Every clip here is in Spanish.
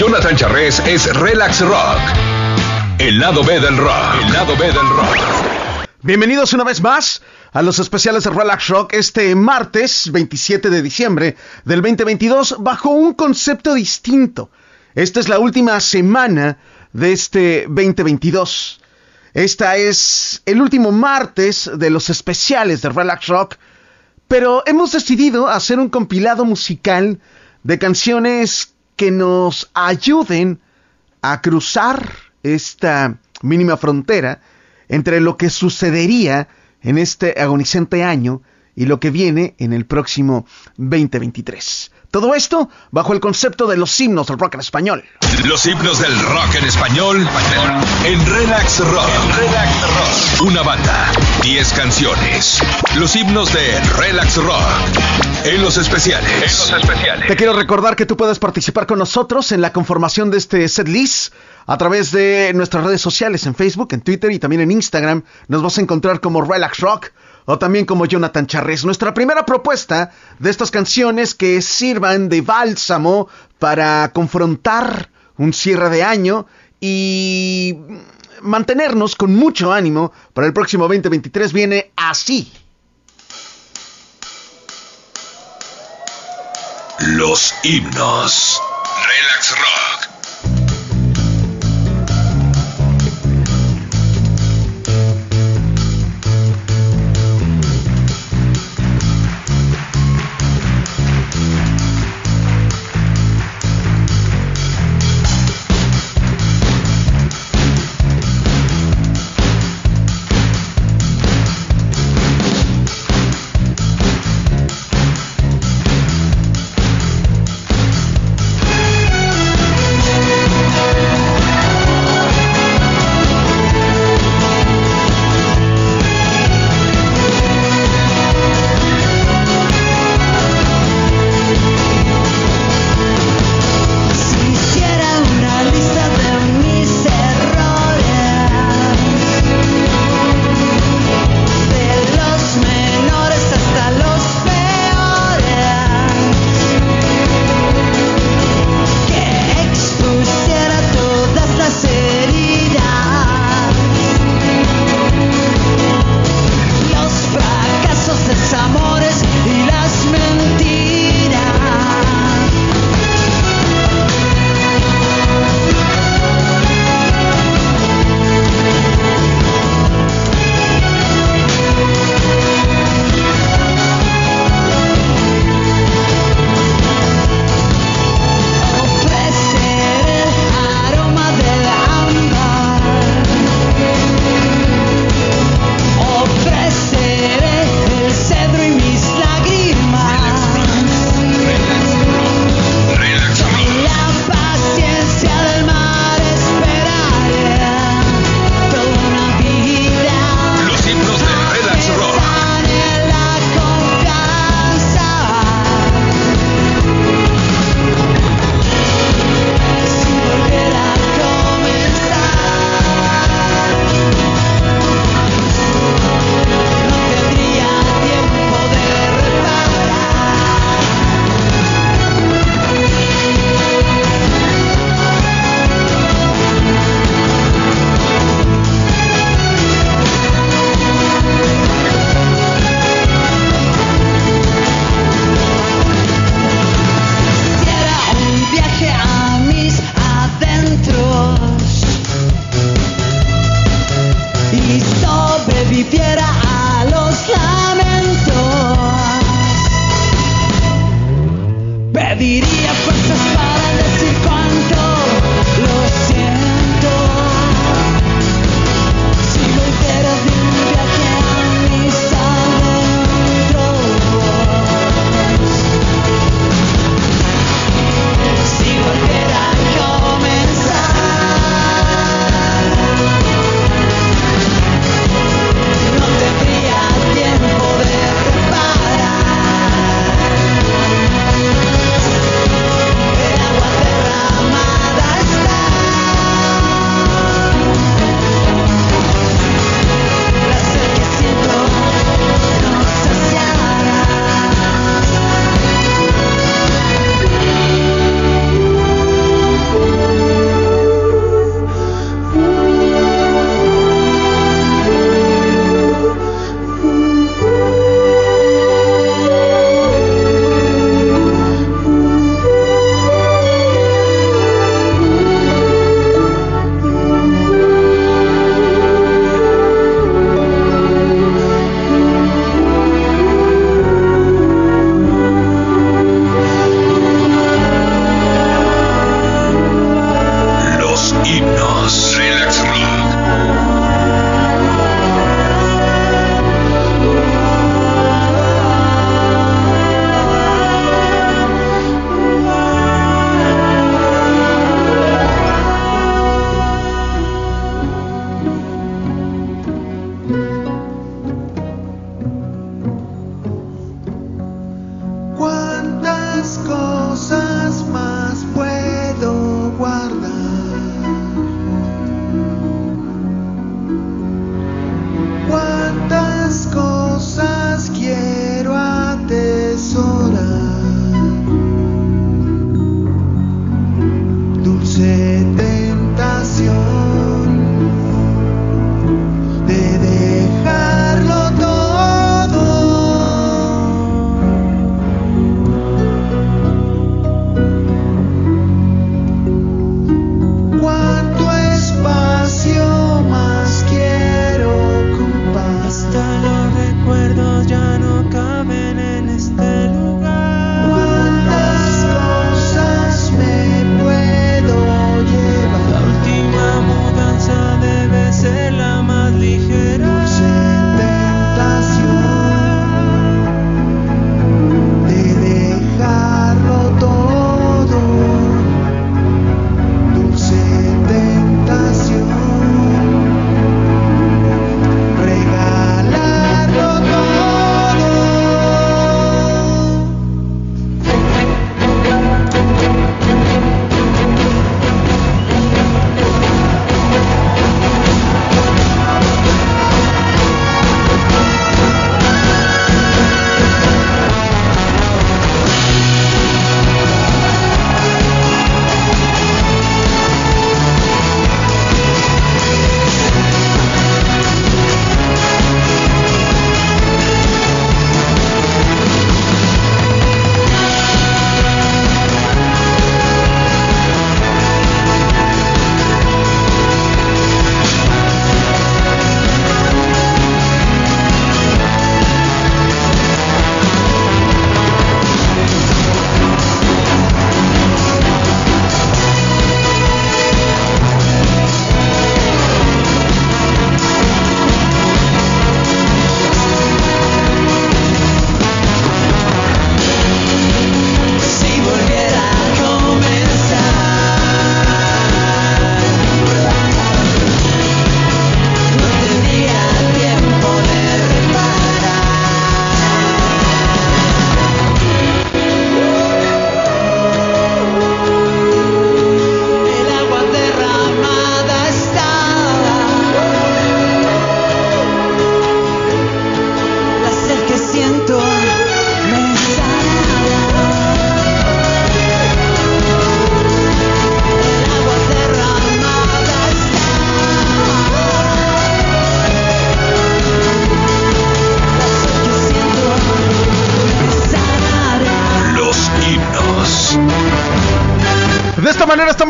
Jonathan Charrés es Relax Rock. El lado B del rock. El lado B del rock. Bienvenidos una vez más a los especiales de Relax Rock este martes 27 de diciembre del 2022 bajo un concepto distinto. Esta es la última semana de este 2022. Esta es el último martes de los especiales de Relax Rock, pero hemos decidido hacer un compilado musical de canciones que nos ayuden a cruzar esta mínima frontera entre lo que sucedería en este agonizante año y lo que viene en el próximo 2023. Todo esto bajo el concepto de los himnos del rock en español. Los himnos del rock en español en Relax Rock. Relax Rock. Una banda, 10 canciones. Los himnos de Relax Rock en los especiales. En los especiales. Te quiero recordar que tú puedes participar con nosotros en la conformación de este setlist a través de nuestras redes sociales en Facebook, en Twitter y también en Instagram. Nos vas a encontrar como Relax Rock o también como Jonathan Charres. Nuestra primera propuesta de estas canciones que sirvan de bálsamo para confrontar un cierre de año y mantenernos con mucho ánimo para el próximo 2023 viene así. Los himnos. Relax Rock.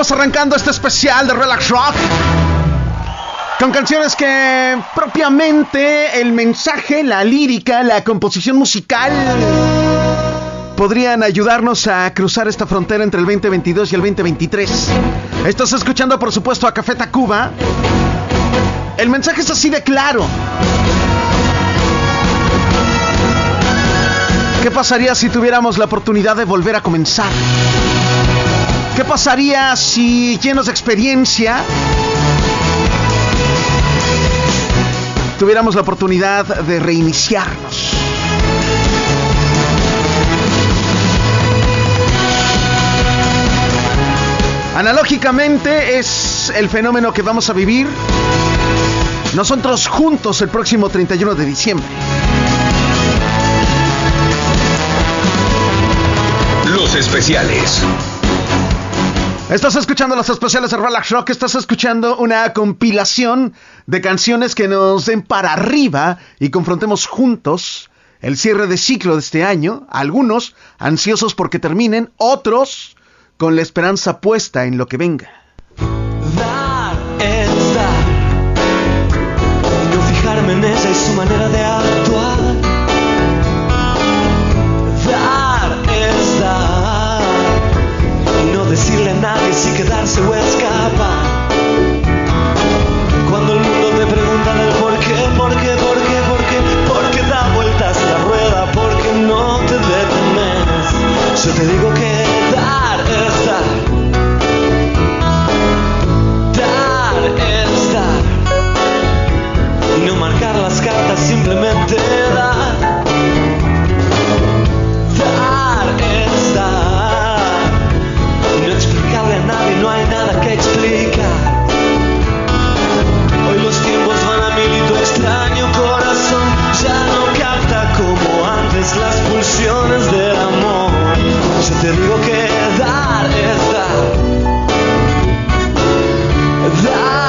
Estamos arrancando este especial de Relax Rock. Con canciones que propiamente el mensaje, la lírica, la composición musical podrían ayudarnos a cruzar esta frontera entre el 2022 y el 2023. Estás escuchando por supuesto a Café Tacuba. El mensaje es así de claro. ¿Qué pasaría si tuviéramos la oportunidad de volver a comenzar? ¿Qué pasaría si llenos de experiencia tuviéramos la oportunidad de reiniciarnos? Analógicamente es el fenómeno que vamos a vivir nosotros juntos el próximo 31 de diciembre. Los especiales. Estás escuchando los especiales de Relax Rock, estás escuchando una compilación de canciones que nos den para arriba y confrontemos juntos el cierre de ciclo de este año, algunos ansiosos porque terminen, otros con la esperanza puesta en lo que venga. Y fijarme en esa es su manera de quedarse o escapar. Cuando el mundo te pregunta del por qué, por qué, por qué, por qué, por qué da vueltas la rueda, por qué no te detienes. Yo te digo que dar es dar. Dar es dar. Y no marcar las cartas, simplemente que explicar. Hoy los tiempos van a mil y tu extraño corazón ya no capta como antes las pulsiones del amor. Yo te digo que dar es dar. Dar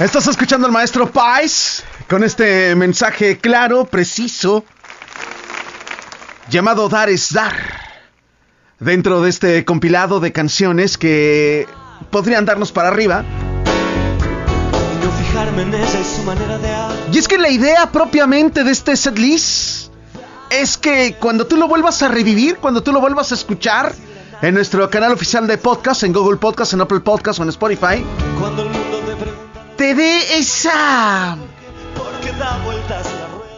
Estás escuchando al maestro Pais con este mensaje claro, preciso, llamado Dar es Dar, dentro de este compilado de canciones que podrían darnos para arriba. Y no fijarme en esa es su manera de actuar. Y es que la idea propiamente de este setlist es que cuando tú lo vuelvas a revivir, cuando tú lo vuelvas a escuchar en nuestro canal oficial de podcast, en Google Podcast, en Apple Podcast o en Spotify, te dé esa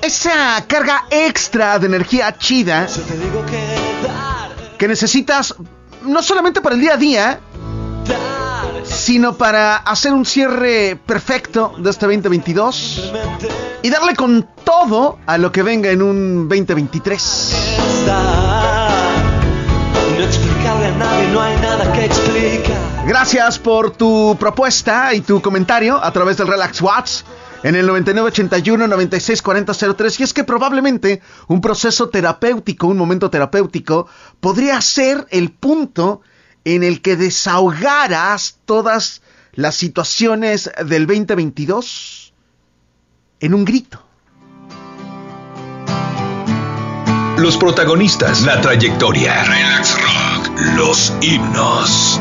esa carga extra de energía chida que necesitas no solamente para el día a día, sino para hacer un cierre perfecto de este 2022 y darle con todo a lo que venga en un 2023. No explicarle a nadie, no hay nada que explicar. Gracias por tu propuesta y tu comentario a través del Relax Watts en el 9981 964003 y es que probablemente un proceso terapéutico, un momento terapéutico podría ser el punto en el que desahogaras todas las situaciones del 2022 en un grito. Los protagonistas, la trayectoria, Relax Rock, los himnos.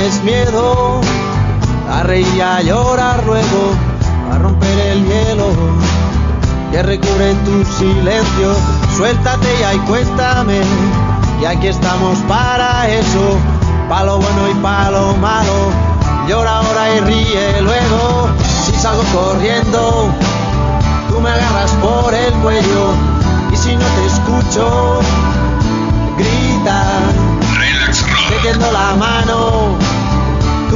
Tienes miedo a reír y a llorar luego, a romper el hielo que recubre tu silencio. Suéltate ya y cuéntame, y aquí estamos para eso, pa' lo bueno y pa' lo malo. Llora ahora y ríe luego, si salgo corriendo, tú me agarras por el cuello, y si no te escucho, grita Relax Rock. metiendo la mano,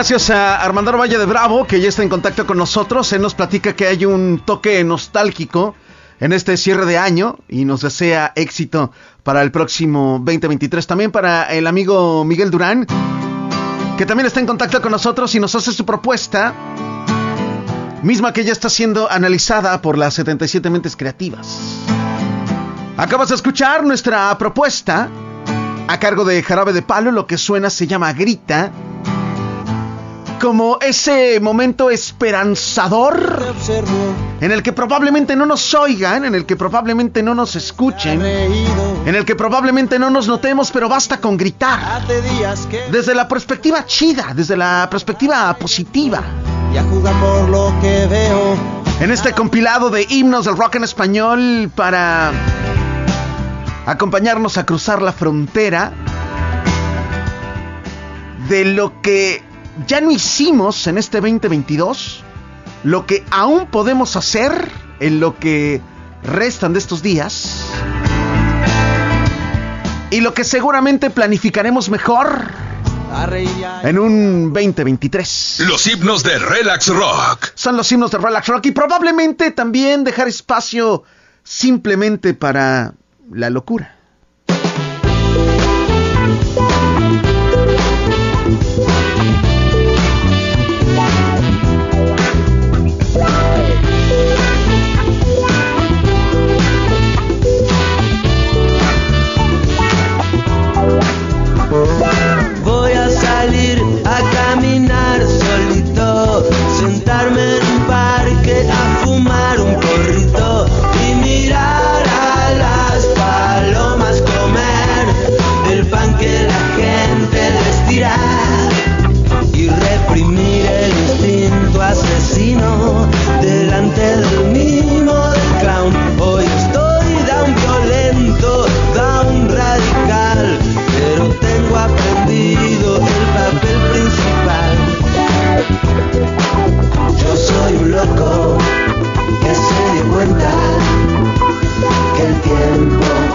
Gracias a Armando Valle de Bravo, que ya está en contacto con nosotros. Él nos platica que hay un toque nostálgico en este cierre de año y nos desea éxito para el próximo 2023. También para el amigo Miguel Durán, que también está en contacto con nosotros y nos hace su propuesta, misma que ya está siendo analizada por las 77 mentes creativas. Acabas de escuchar nuestra propuesta a cargo de Jarabe de Palo, lo que suena se llama Grita como ese momento esperanzador en el que probablemente no nos oigan, en el que probablemente no nos he escuchen, en el que probablemente no nos notemos, pero basta con gritar. Desde la perspectiva chida, desde la perspectiva positiva. ya por lo que veo. En este compilado de himnos del rock en español para acompañarnos a cruzar la frontera de lo que ya no hicimos en este 2022, lo que aún podemos hacer en lo que restan de estos días. Y lo que seguramente planificaremos mejor en un 2023. Los himnos de Relax Rock. Son los himnos de Relax Rock y probablemente también dejar espacio simplemente para la locura. Tiempo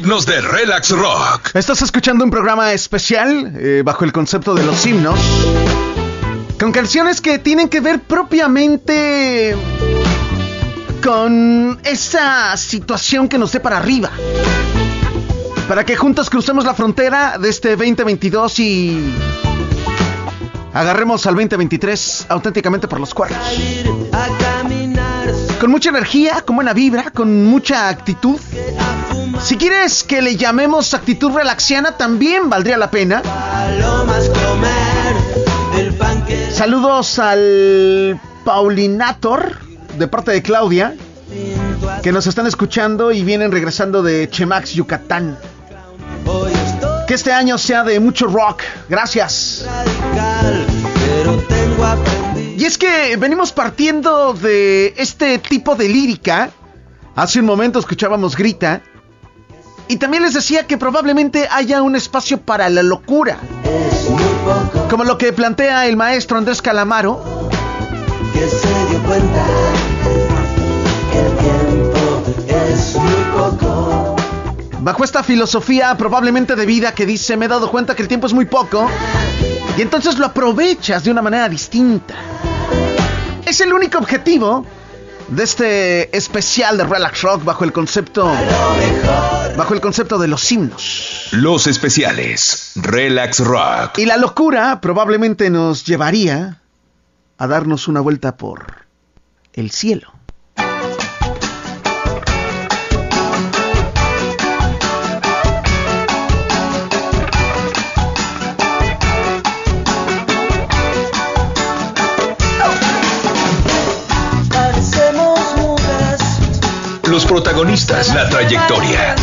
himnos de Relax Rock. Estás escuchando un programa especial eh, bajo el concepto de los himnos, con canciones que tienen que ver propiamente con esa situación que nos dé para arriba. Para que juntos crucemos la frontera de este 2022 y agarremos al 2023 auténticamente por los cuernos. Con mucha energía, con buena vibra, con mucha actitud. Si quieres que le llamemos actitud relaxiana, también valdría la pena. Saludos al Paulinator de parte de Claudia, que nos están escuchando y vienen regresando de Chemax, Yucatán. Que este año sea de mucho rock. Gracias. Y es que venimos partiendo de este tipo de lírica. Hace un momento escuchábamos Grita. Y también les decía que probablemente haya un espacio para la locura. Como lo que plantea el maestro Andrés Calamaro, que se dio cuenta que el tiempo es muy poco. bajo esta filosofía probablemente de vida que dice, me he dado cuenta que el tiempo es muy poco, y entonces lo aprovechas de una manera distinta. Es el único objetivo de este especial de Relax Rock bajo el concepto bajo el concepto de los himnos. Los especiales. Relax Rock. Y la locura probablemente nos llevaría a darnos una vuelta por el cielo. Los protagonistas. La trayectoria.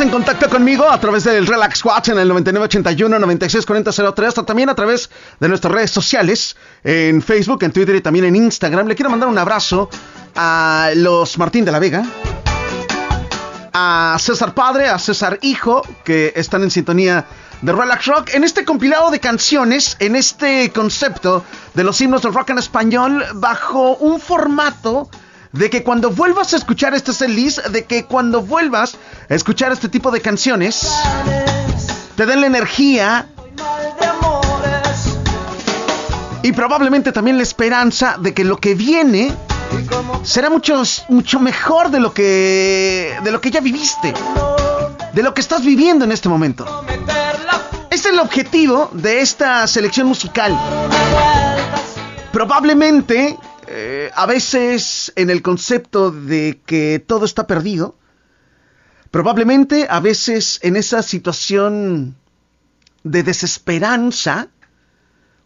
En contacto conmigo a través del Relax Watch en el 9981-964003, hasta también a través de nuestras redes sociales, en Facebook, en Twitter y también en Instagram. Le quiero mandar un abrazo a los Martín de la Vega, a César Padre, a César Hijo, que están en sintonía de Relax Rock, en este compilado de canciones, en este concepto de los himnos del rock en español, bajo un formato de que cuando vuelvas a escuchar este setlist, de que cuando vuelvas a escuchar este tipo de canciones, te den la energía y probablemente también la esperanza de que lo que viene será mucho, mucho mejor de lo que de lo que ya viviste, de lo que estás viviendo en este momento. Este es el objetivo de esta selección musical. Probablemente eh, a veces en el concepto de que todo está perdido, probablemente a veces en esa situación de desesperanza,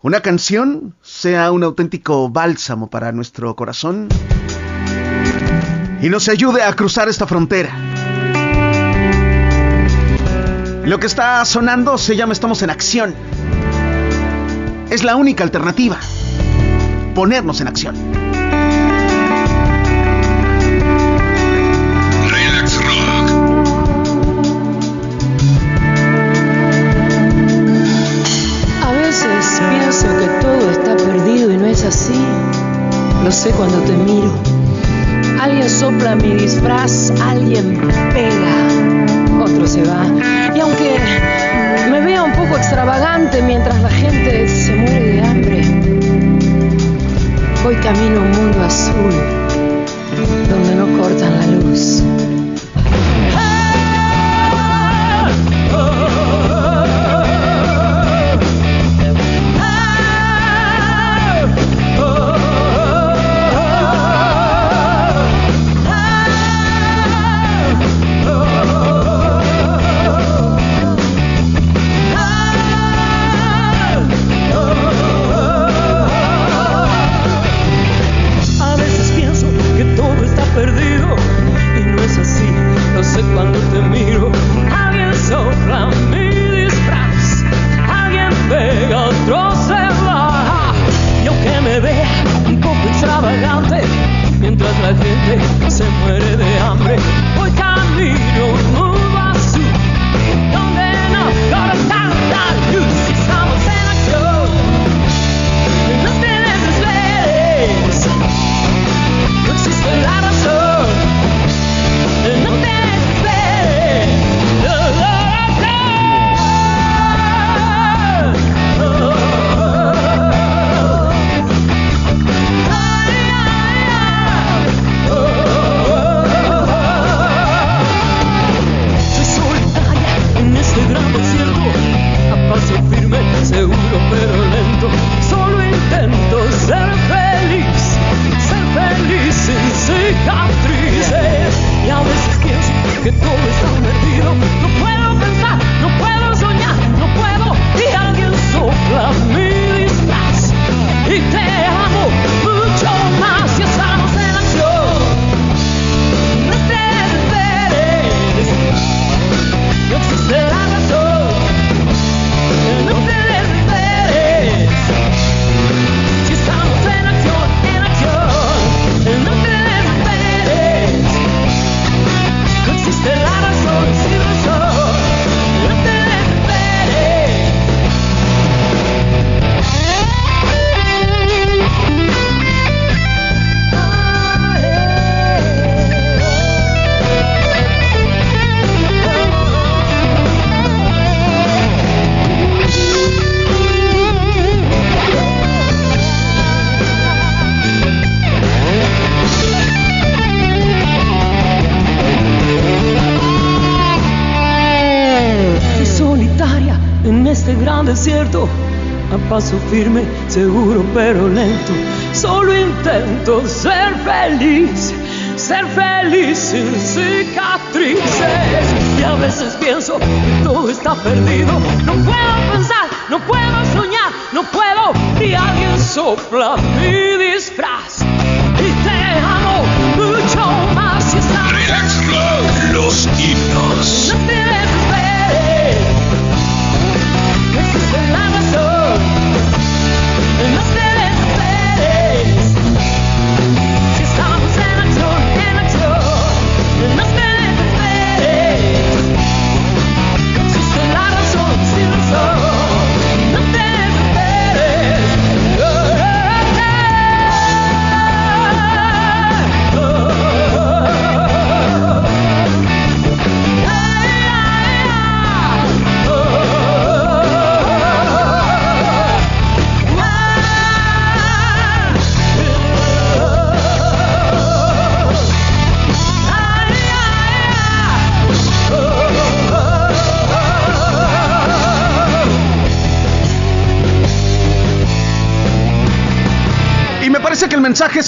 una canción sea un auténtico bálsamo para nuestro corazón y nos ayude a cruzar esta frontera. Lo que está sonando se llama Estamos en acción. Es la única alternativa ponernos en acción. Sé cuando te miro. Alguien sopla mi disfraz, alguien pega, otro se va. Y aunque me vea un poco extravagante mientras la gente se muere de hambre, Hoy camino a un mundo azul donde no cortan la luz. Pero lento. Solo intento ser feliz, ser feliz sin cicatrices. Y a veces pienso que todo está perdido.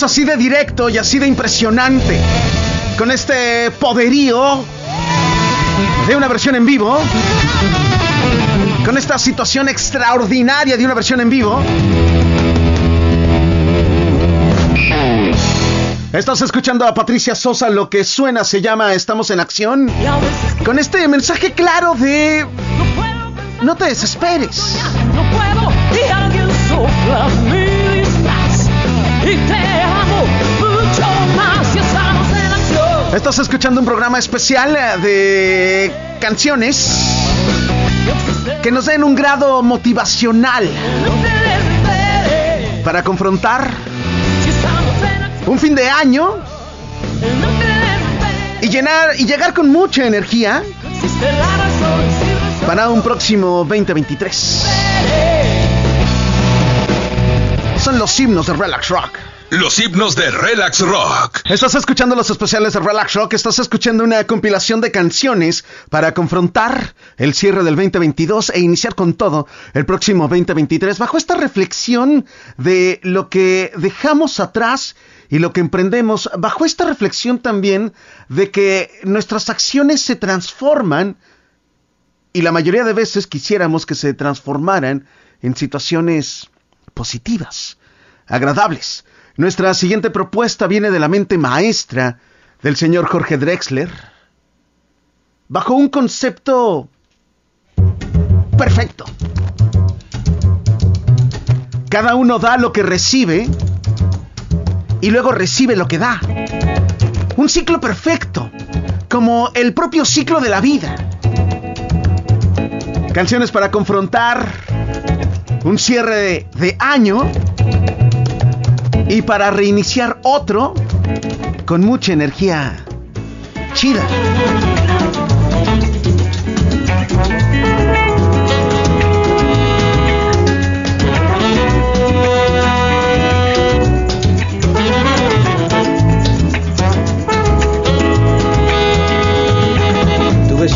Así de directo y así de impresionante. Con este poderío de una versión en vivo. Con esta situación extraordinaria de una versión en vivo. Estás escuchando a Patricia Sosa, lo que suena se llama Estamos en acción. Con este mensaje claro de no te desesperes. no puedo. Y Estás escuchando un programa especial eh, de canciones que nos den un grado motivacional para confrontar un fin de año y llenar y llegar con mucha energía para un próximo 2023. Son los himnos de Relax Rock. Los himnos de Relax Rock. Estás escuchando los especiales de Relax Rock, estás escuchando una compilación de canciones para confrontar el cierre del 2022 e iniciar con todo el próximo 2023 bajo esta reflexión de lo que dejamos atrás y lo que emprendemos, bajo esta reflexión también de que nuestras acciones se transforman y la mayoría de veces quisiéramos que se transformaran en situaciones positivas, agradables. Nuestra siguiente propuesta viene de la mente maestra del señor Jorge Drexler, bajo un concepto perfecto. Cada uno da lo que recibe y luego recibe lo que da. Un ciclo perfecto, como el propio ciclo de la vida. Canciones para confrontar un cierre de, año y para reiniciar otro con mucha energía chida.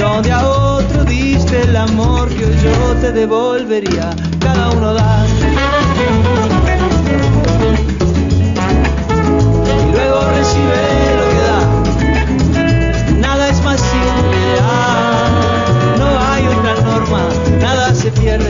donde a otro diste el amor que yo te devolvería. Cada uno da. Y luego recibe lo que da. Nada es más simple. ah, no hay otra norma. Nada se pierde.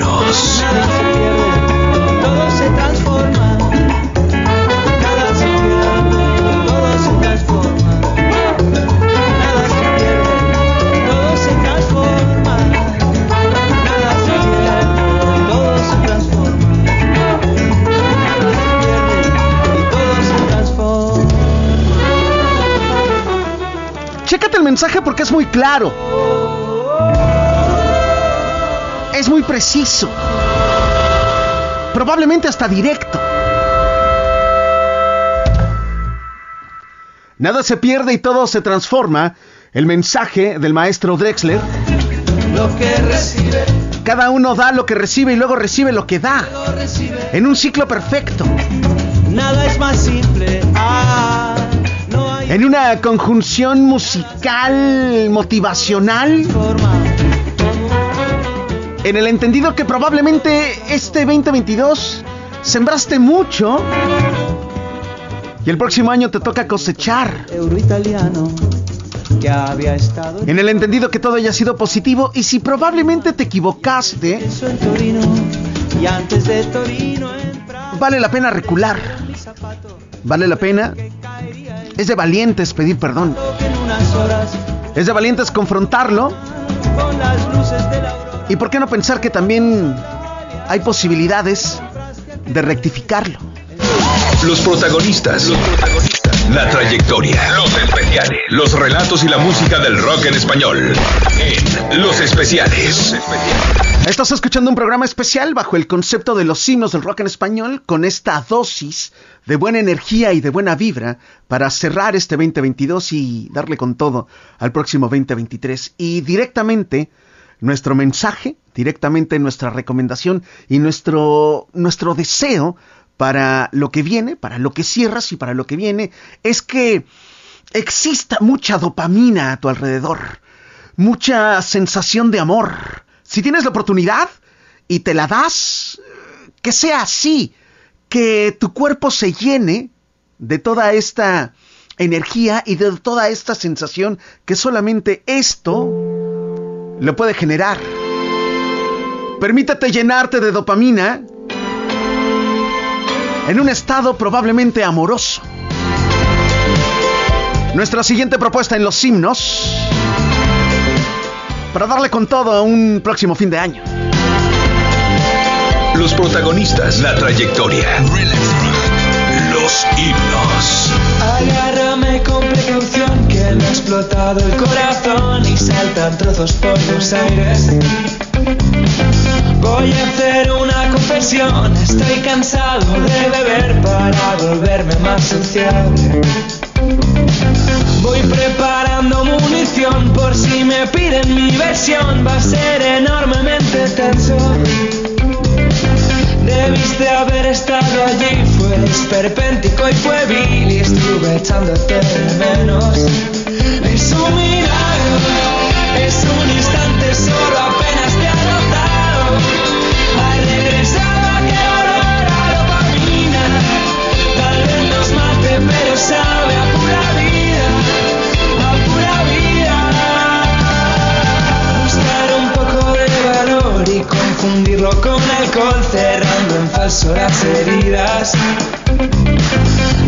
Mensaje porque es muy claro. Es muy preciso. Probablemente hasta directo. Nada se pierde y todo se transforma. El mensaje del maestro Drexler. Lo que recibe, Cada uno da lo que recibe y luego recibe lo que da. En un ciclo perfecto. Nada es más simple. Ah, En una conjunción musical, motivacional. En el entendido que probablemente este 2022 sembraste mucho. Y el próximo año te toca cosechar. Euro italiano que había estado En el entendido que todo haya sido positivo. Y si probablemente te equivocaste, Eso en Torino y antes de Torino en Praga vale la pena recular. Vale la pena. Es de valientes pedir perdón. Es de valientes confrontarlo. ¿Y por qué no pensar que también hay posibilidades de rectificarlo? Los protagonistas. Los protagonistas. La trayectoria. Los especiales. Los relatos y la música del rock en español. En Los Especiales. Estás escuchando un programa especial bajo el concepto de los himnos del rock en español con esta dosis de buena energía y de buena vibra para cerrar este 2022 y darle con todo al próximo 2023. Y directamente nuestro mensaje, directamente nuestra recomendación y nuestro, nuestro deseo para lo que viene, para lo que cierras y para lo que viene, es que exista mucha dopamina a tu alrededor, mucha sensación de amor. Si tienes la oportunidad y te la das, que sea así, que tu cuerpo se llene de toda esta energía y de toda esta sensación que solamente esto lo puede generar. Permítete llenarte de dopamina en un estado probablemente amoroso. Nuestra siguiente propuesta en los himnos para darle con todo a un próximo fin de año. Los protagonistas. La trayectoria. Los himnos. Agárrame con precaución que me ha explotado el corazón y saltan trozos por los aires. Voy a hacer una confesión, estoy cansado de beber para volverme más sociable. Voy preparando munición por si me piden mi versión, va a ser enormemente tenso. Debiste haber estado allí, fue esperpéntico y fue vil y estuve echándote de menos. Es un milagro, es un instante solo apenas te ha notado. Has regresado a que olor a dopamina, tal vez nos mate pero sabe confundirlo con alcohol, cerrando en falso las heridas.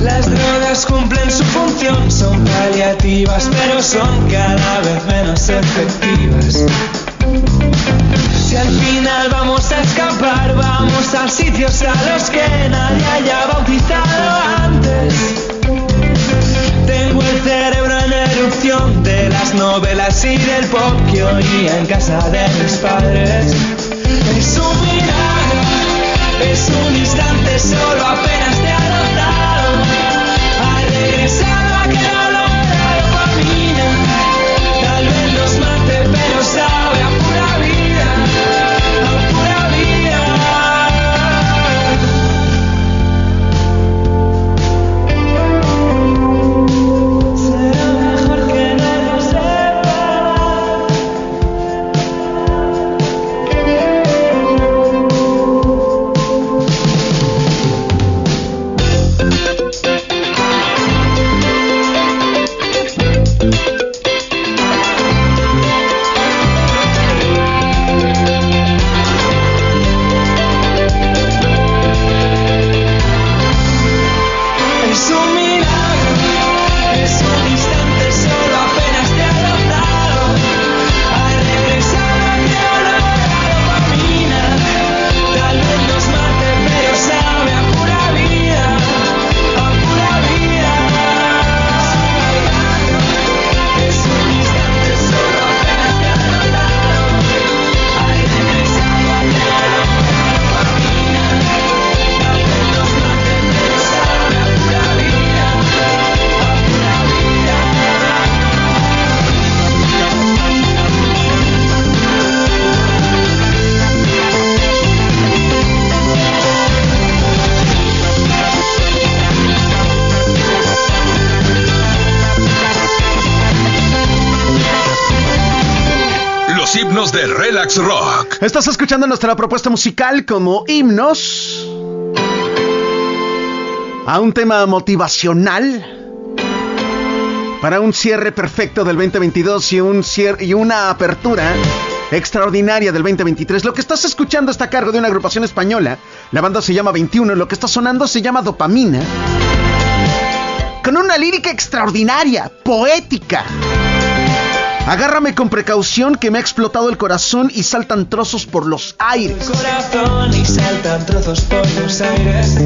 Las drogas cumplen su función, son paliativas, pero son cada vez menos efectivas. Si al final vamos a escapar, vamos a sitios a los que nadie haya bautizado antes. Tengo el cerebro en erupción de las novelas y del pop que oía en casa de mis padres. Es un milagro, es un instante solo apenas te ha olor Estás escuchando nuestra propuesta musical como himnos a un tema motivacional para un cierre perfecto del 2022 y, un cierre, y una apertura extraordinaria del 2023. Lo que estás escuchando está a cargo de una agrupación española. La banda se llama 21. Lo que está sonando se llama Dopamina. Con una lírica extraordinaria, poética. Agárrame con precaución que me ha explotado el corazón y saltan trozos por los aires. Corazón y saltan trozos por los aires.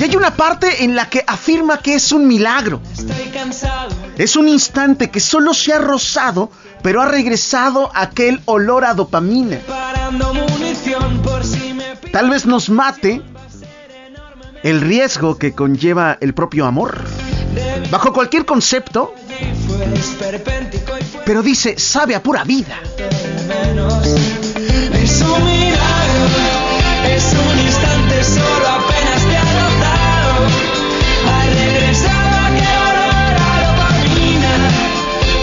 Y hay una parte en la que afirma que es un milagro. Estoy cansado. Es un instante que solo se ha rozado, pero ha regresado aquel olor a dopamina. Tal vez nos mate el riesgo que conlleva el propio amor. Bajo cualquier concepto, pero dice, sabe a pura vida. menos. Es un milagro. Es un instante solo apenas te ha rozado. Ha regresado aquel olor a dopamina.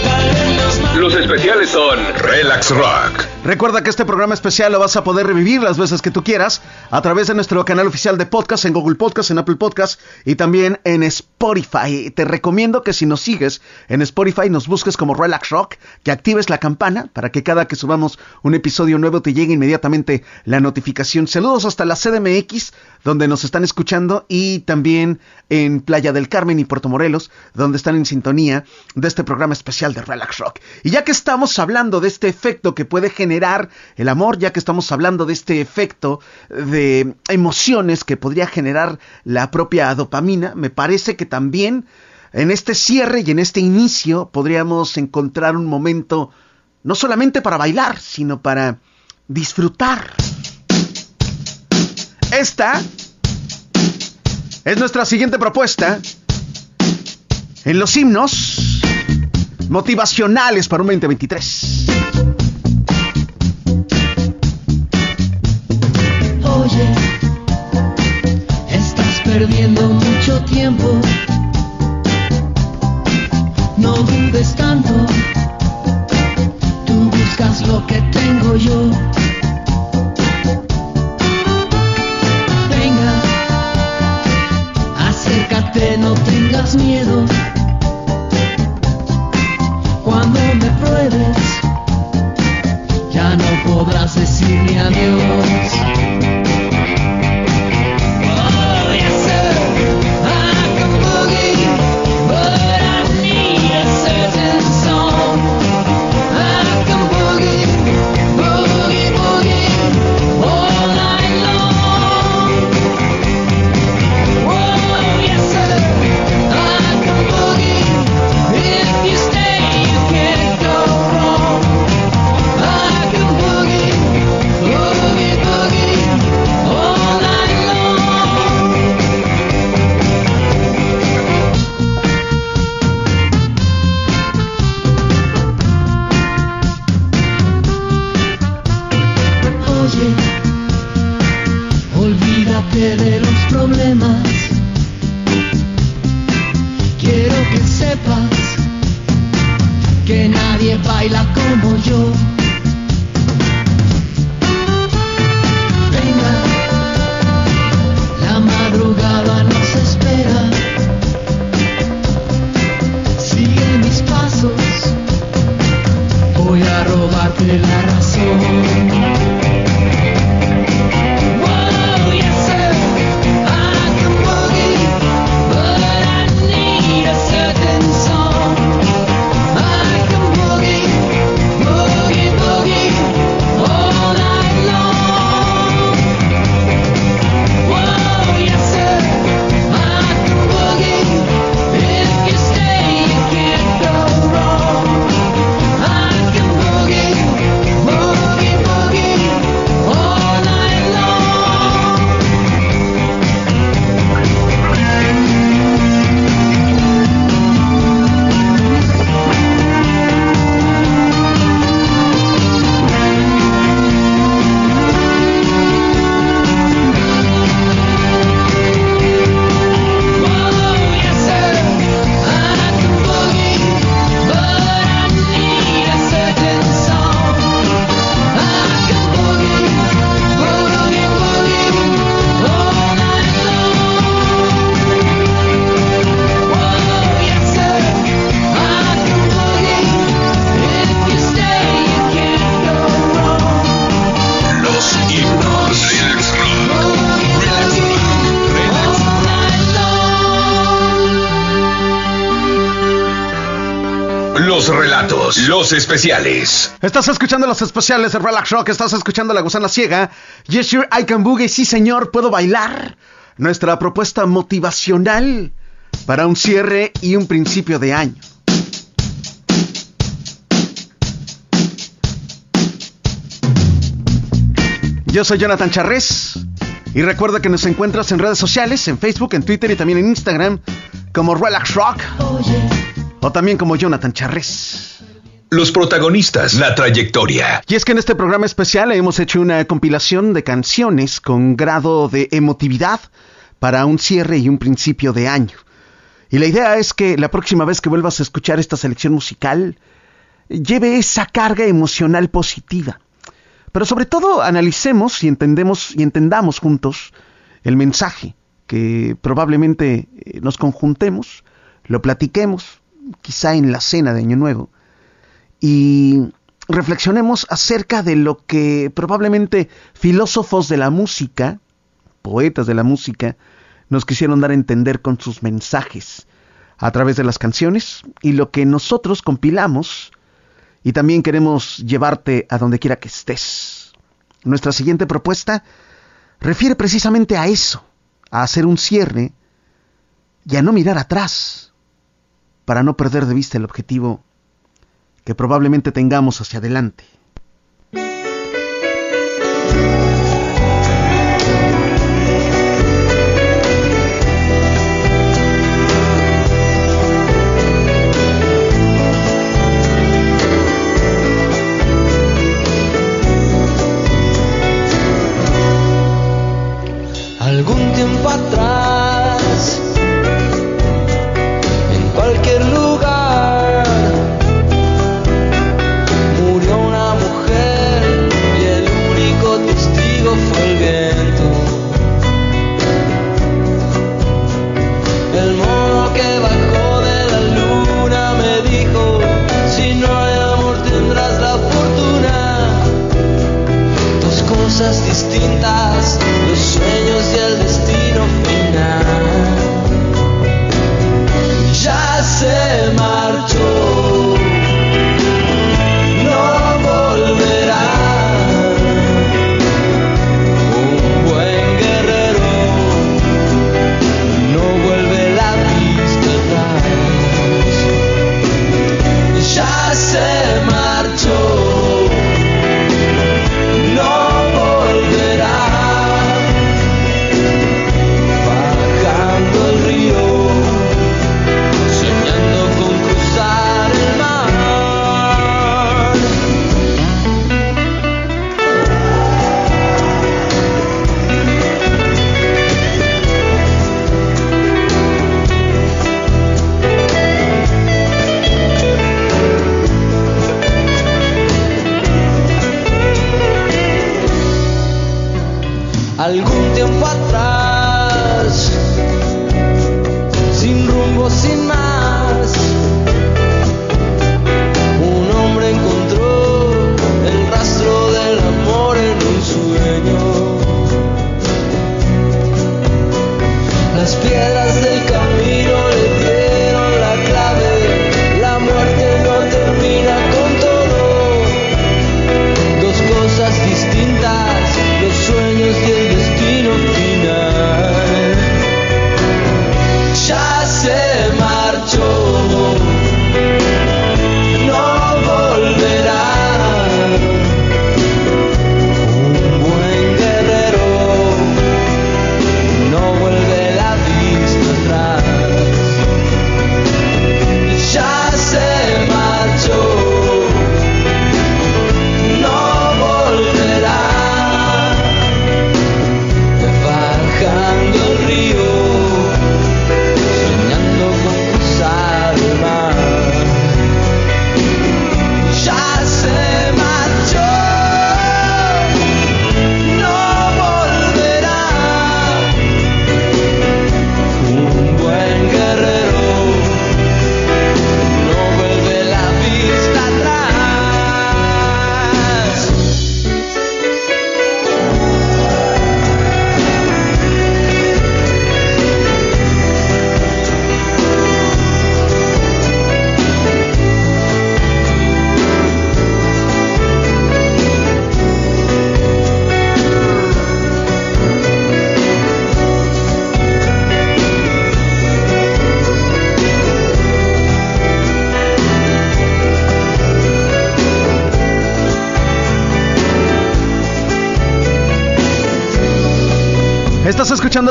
Tal vez nos mate. Los especiales son Relax Rock. Recuerda que este programa especial lo vas a poder revivir las veces que tú quieras a través de nuestro canal oficial de podcast en Google Podcast, en Apple Podcast y también en Spotify. Te recomiendo que si nos sigues en Spotify nos busques como Relax Rock, que actives la campana para que cada que subamos un episodio nuevo te llegue inmediatamente la notificación. Saludos hasta la CDMX, donde nos están escuchando, y también en Playa del Carmen y Puerto Morelos, donde están en sintonía de este programa especial de Relax Rock. Y ya que estamos hablando de este efecto que puede generar el amor, ya que estamos hablando de este efecto de emociones que podría generar la propia dopamina, me parece que también en este cierre y en este inicio podríamos encontrar un momento no solamente para bailar, sino para disfrutar. Esta es nuestra siguiente propuesta en los himnos motivacionales para un 2023. Oye, estás perdiendo mucho tiempo. No dudes tanto. Tú buscas lo que tengo yo. Venga, acércate, no tengas miedo. Cuando me pruebes, ya no podrás decirme adiós. Nuevos relatos, los especiales. Estás escuchando los especiales de Relax Rock, estás escuchando La Gusana Ciega. Yes, sure, I can boogie, sí señor, puedo bailar. Nuestra propuesta motivacional para un cierre y un principio de año. Yo soy Jonathan Charres y recuerda que nos encuentras en redes sociales, en Facebook, en Twitter y también en Instagram como Relax Rock o también como Jonathan Charres. Los protagonistas, la trayectoria. Y es que en este programa especial hemos hecho una compilación de canciones con grado de emotividad para un cierre y un principio de año. Y la idea es que la próxima vez que vuelvas a escuchar esta selección musical, lleve esa carga emocional positiva. Pero sobre todo analicemos y entendemos y entendamos juntos el mensaje, que probablemente eh, nos conjuntemos, lo platiquemos, quizá en la cena de Año Nuevo, y reflexionemos acerca de lo que probablemente filósofos de la música, poetas de la música, nos quisieron dar a entender con sus mensajes a través de las canciones y lo que nosotros compilamos y también queremos llevarte a donde quiera que estés. Nuestra siguiente propuesta refiere precisamente a eso, a hacer un cierre y a no mirar atrás, para no perder de vista el objetivo que probablemente tengamos hacia adelante.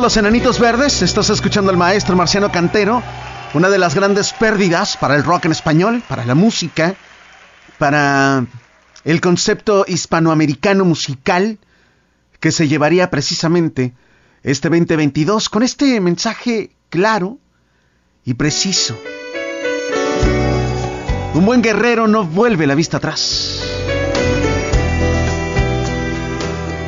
Los Enanitos Verdes, estás escuchando al maestro Marciano Cantero, una de las grandes pérdidas para el rock en español, para la música, para el concepto hispanoamericano musical que se llevaría precisamente este 2022 con este mensaje claro y preciso. Un buen guerrero no vuelve la vista atrás.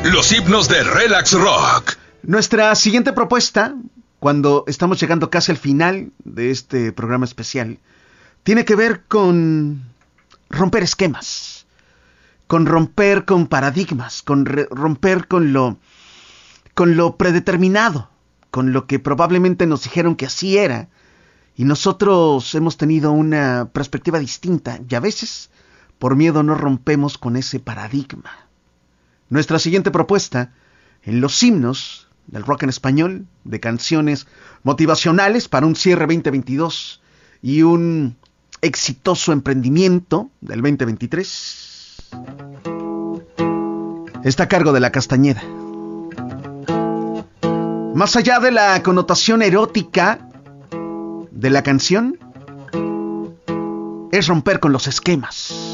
Los himnos de Relax Rock. Nuestra siguiente propuesta, cuando estamos llegando casi al final de este programa especial, tiene que ver con romper esquemas, con romper con paradigmas, con romper con lo con lo predeterminado, con lo que probablemente nos dijeron que así era, y nosotros hemos tenido una perspectiva distinta, y a veces, por miedo, no rompemos con ese paradigma. Nuestra siguiente propuesta, en los himnos del rock en español, de canciones motivacionales para un cierre 2022 y un exitoso emprendimiento del 2023, está a cargo de la Castañeda. Más allá de la connotación erótica de la canción, es romper con los esquemas.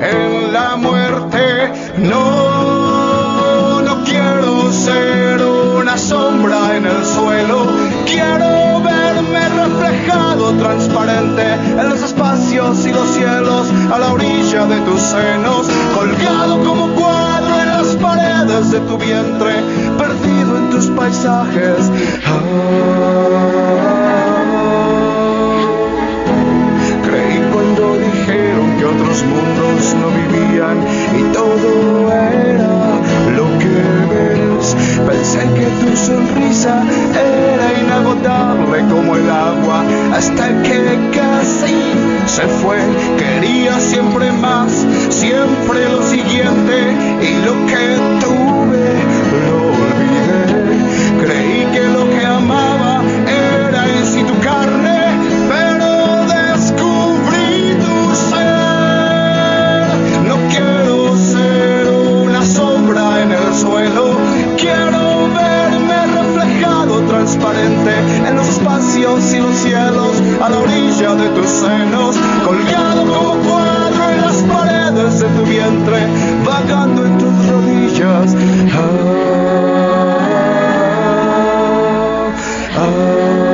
en la muerte. No, no quiero ser una sombra en el suelo. Quiero verme reflejado transparente en los espacios y los cielos a la orilla de tus senos, colgado como cuadro en las paredes de tu vientre, perdido en tus paisajes. Ah. Otros mundos no vivían y todo era lo que ves. Pensé que tu sonrisa era inagotable como el agua hasta que casi se fue. Quería siempre más, siempre lo siguiente y lo que tuve lo olvidé. Creí que lo que amaba era en los espacios y los cielos a la orilla de tus senos, colgado como cuadro en las paredes de tu vientre, vagando en tus rodillas. Ah, Relax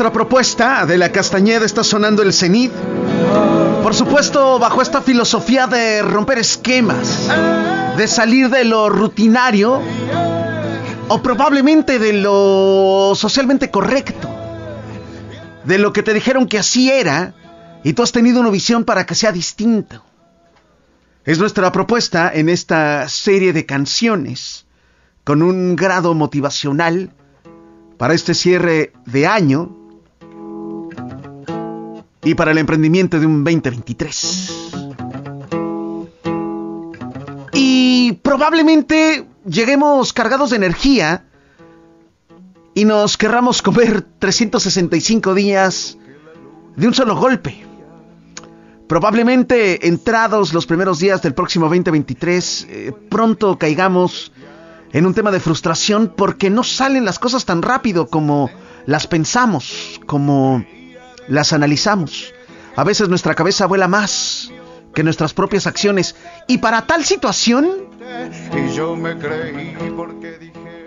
nuestra propuesta de la Castañeda, está sonando el cenit. Por supuesto, bajo esta filosofía de romper esquemas, de salir de lo rutinario o probablemente de lo socialmente correcto, de lo que te dijeron que así era y tú has tenido una visión para que sea distinto. Es nuestra propuesta en esta serie de canciones con un grado motivacional para este cierre de año y para el emprendimiento de un 2023. Y probablemente lleguemos cargados de energía y nos querramos comer 365 días de un solo golpe. Probablemente entrados los primeros días del próximo 2023, eh, pronto caigamos en un tema de frustración porque no salen las cosas tan rápido como las pensamos, como las analizamos. A veces nuestra cabeza vuela más que nuestras propias acciones. Y para tal situación,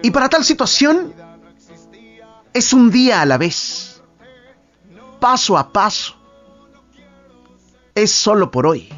Y para tal situación, es un día a la vez, paso a paso. Es solo por hoy.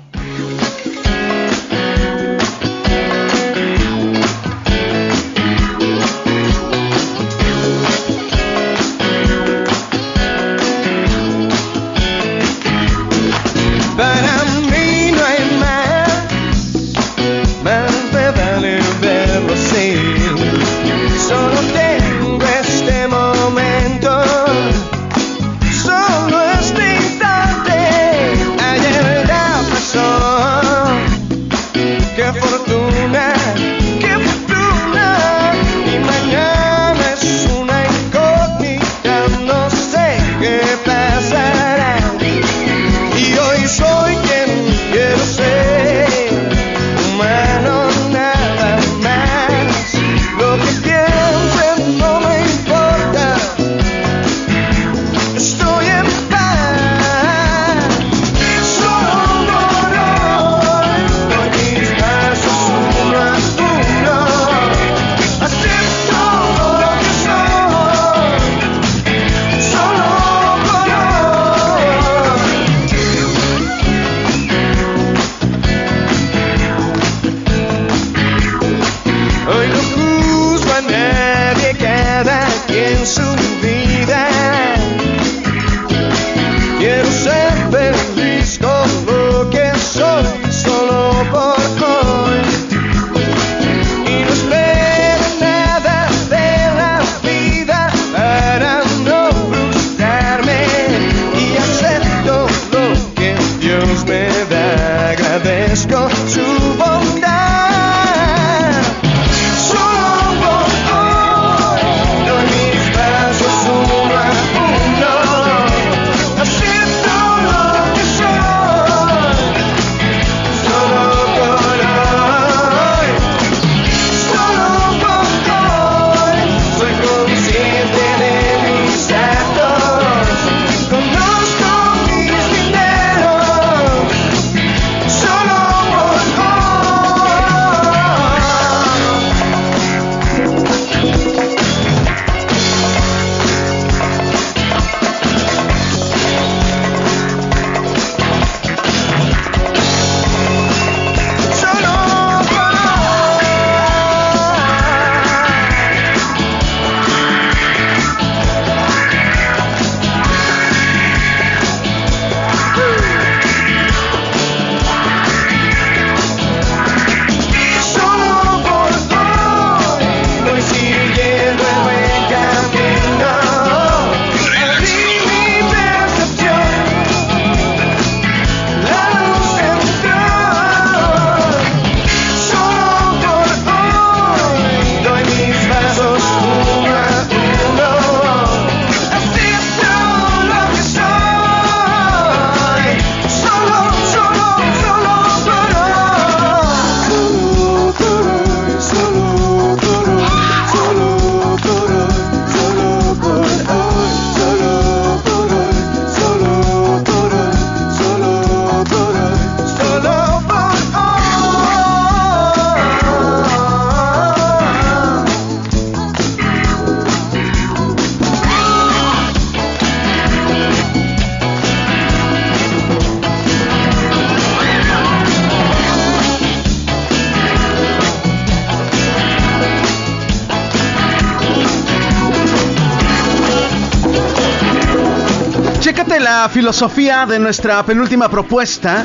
La filosofía de nuestra penúltima propuesta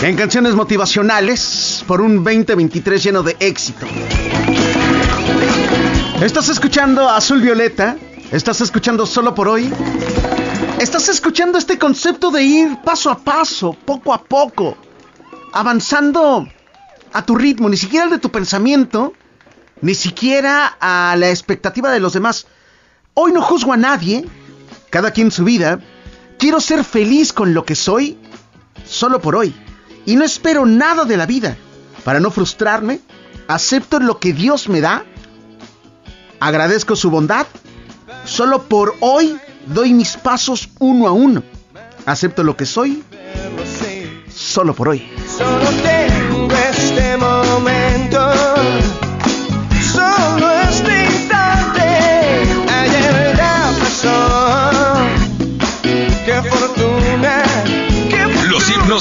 en canciones motivacionales por un 2023 lleno de éxito. Estás escuchando Azul Violeta, estás escuchando solo por hoy, estás escuchando este concepto de ir paso a paso, poco a poco, avanzando a tu ritmo, ni siquiera al de tu pensamiento, ni siquiera a la expectativa de los demás. Hoy no juzgo a nadie, cada quien su vida. Quiero ser feliz con lo que soy, solo por hoy. Y no espero nada de la vida. Para no frustrarme, acepto lo que Dios me da. Agradezco su bondad. Solo por hoy doy mis pasos uno a uno. Acepto lo que soy, solo por hoy. Solo tengo este momento,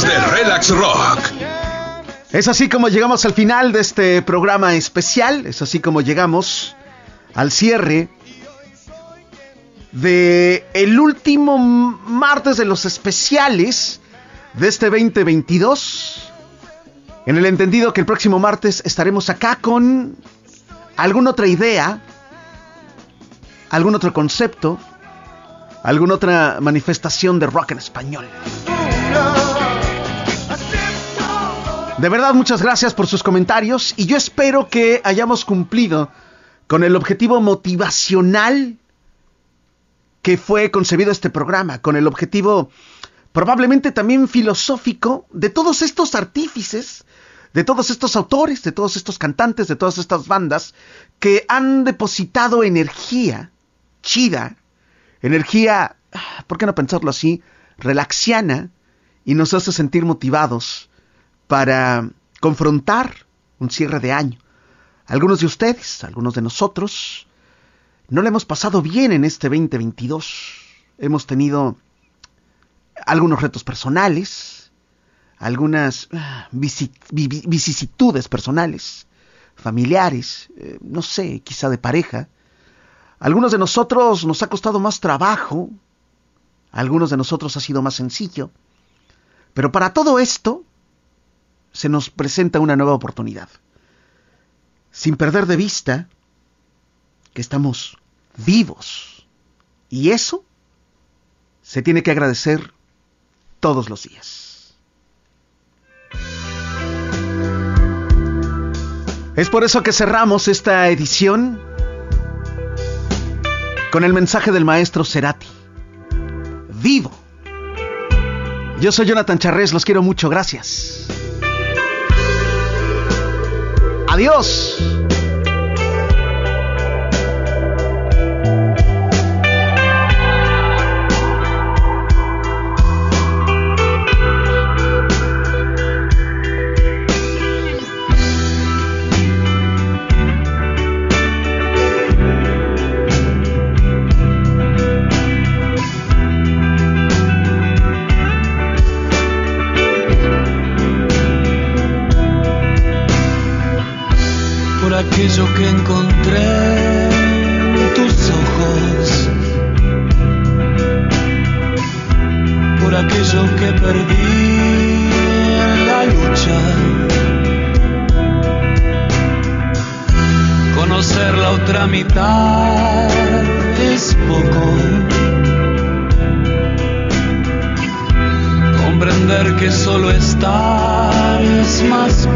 de Relax Rock. Es así como llegamos al final de este programa especial. Es así como llegamos al cierre de el último martes de los especiales de este 2022. En el entendido que el próximo martes estaremos acá con alguna otra idea, algún otro concepto, alguna otra manifestación de rock en español. De verdad, muchas gracias por sus comentarios y yo espero que hayamos cumplido con el objetivo motivacional que fue concebido este programa, con el objetivo probablemente también filosófico de todos estos artífices, de todos estos autores, de todos estos cantantes, de todas estas bandas que han depositado energía chida, energía, ¿por qué no pensarlo así? Relaxiana y nos hace sentir motivados para confrontar un cierre de año. Algunos de ustedes, algunos de nosotros, no le hemos pasado bien en este 2022. Hemos tenido algunos retos personales, algunas ah, vici- vi- vi- vicisitudes personales, familiares, eh, no sé, quizá de pareja. Algunos de nosotros nos ha costado más trabajo, algunos de nosotros ha sido más sencillo. Pero para todo esto se nos presenta una nueva oportunidad. Sin perder de vista que estamos vivos. Y eso se tiene que agradecer todos los días. Es por eso que cerramos esta edición con el mensaje del maestro Cerati. Vivo. Yo soy Jonathan Charrés, los quiero mucho, gracias. Adiós. Aquello que encontré en tus ojos, por aquello que perdí en la lucha. Conocer la otra mitad es poco. Comprender que solo estar es más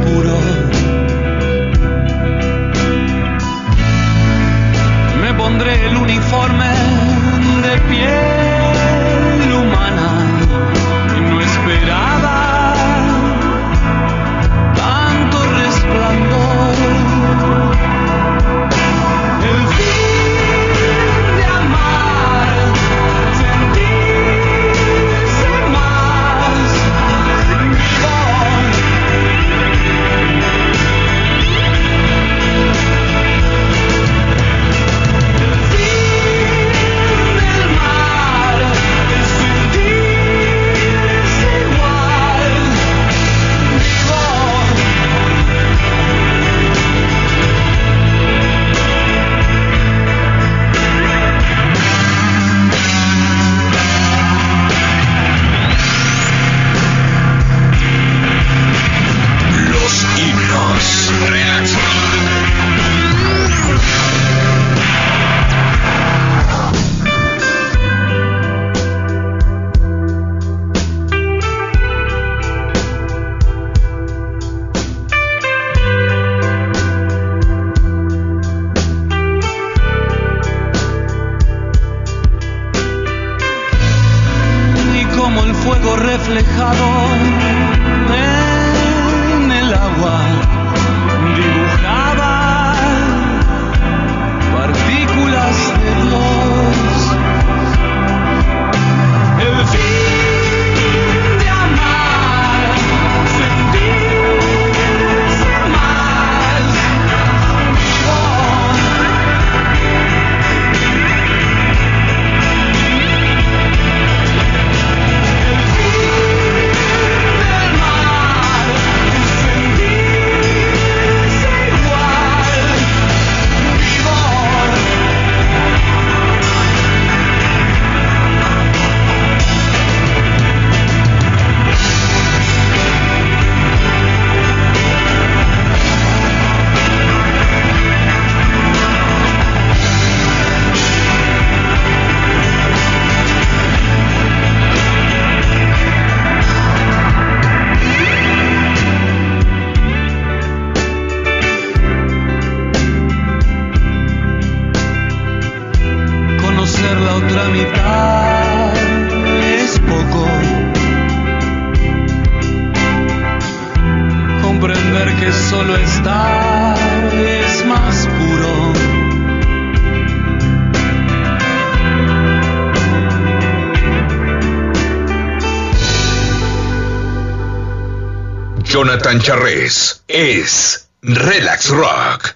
Jonathan Charres es Relax Rock.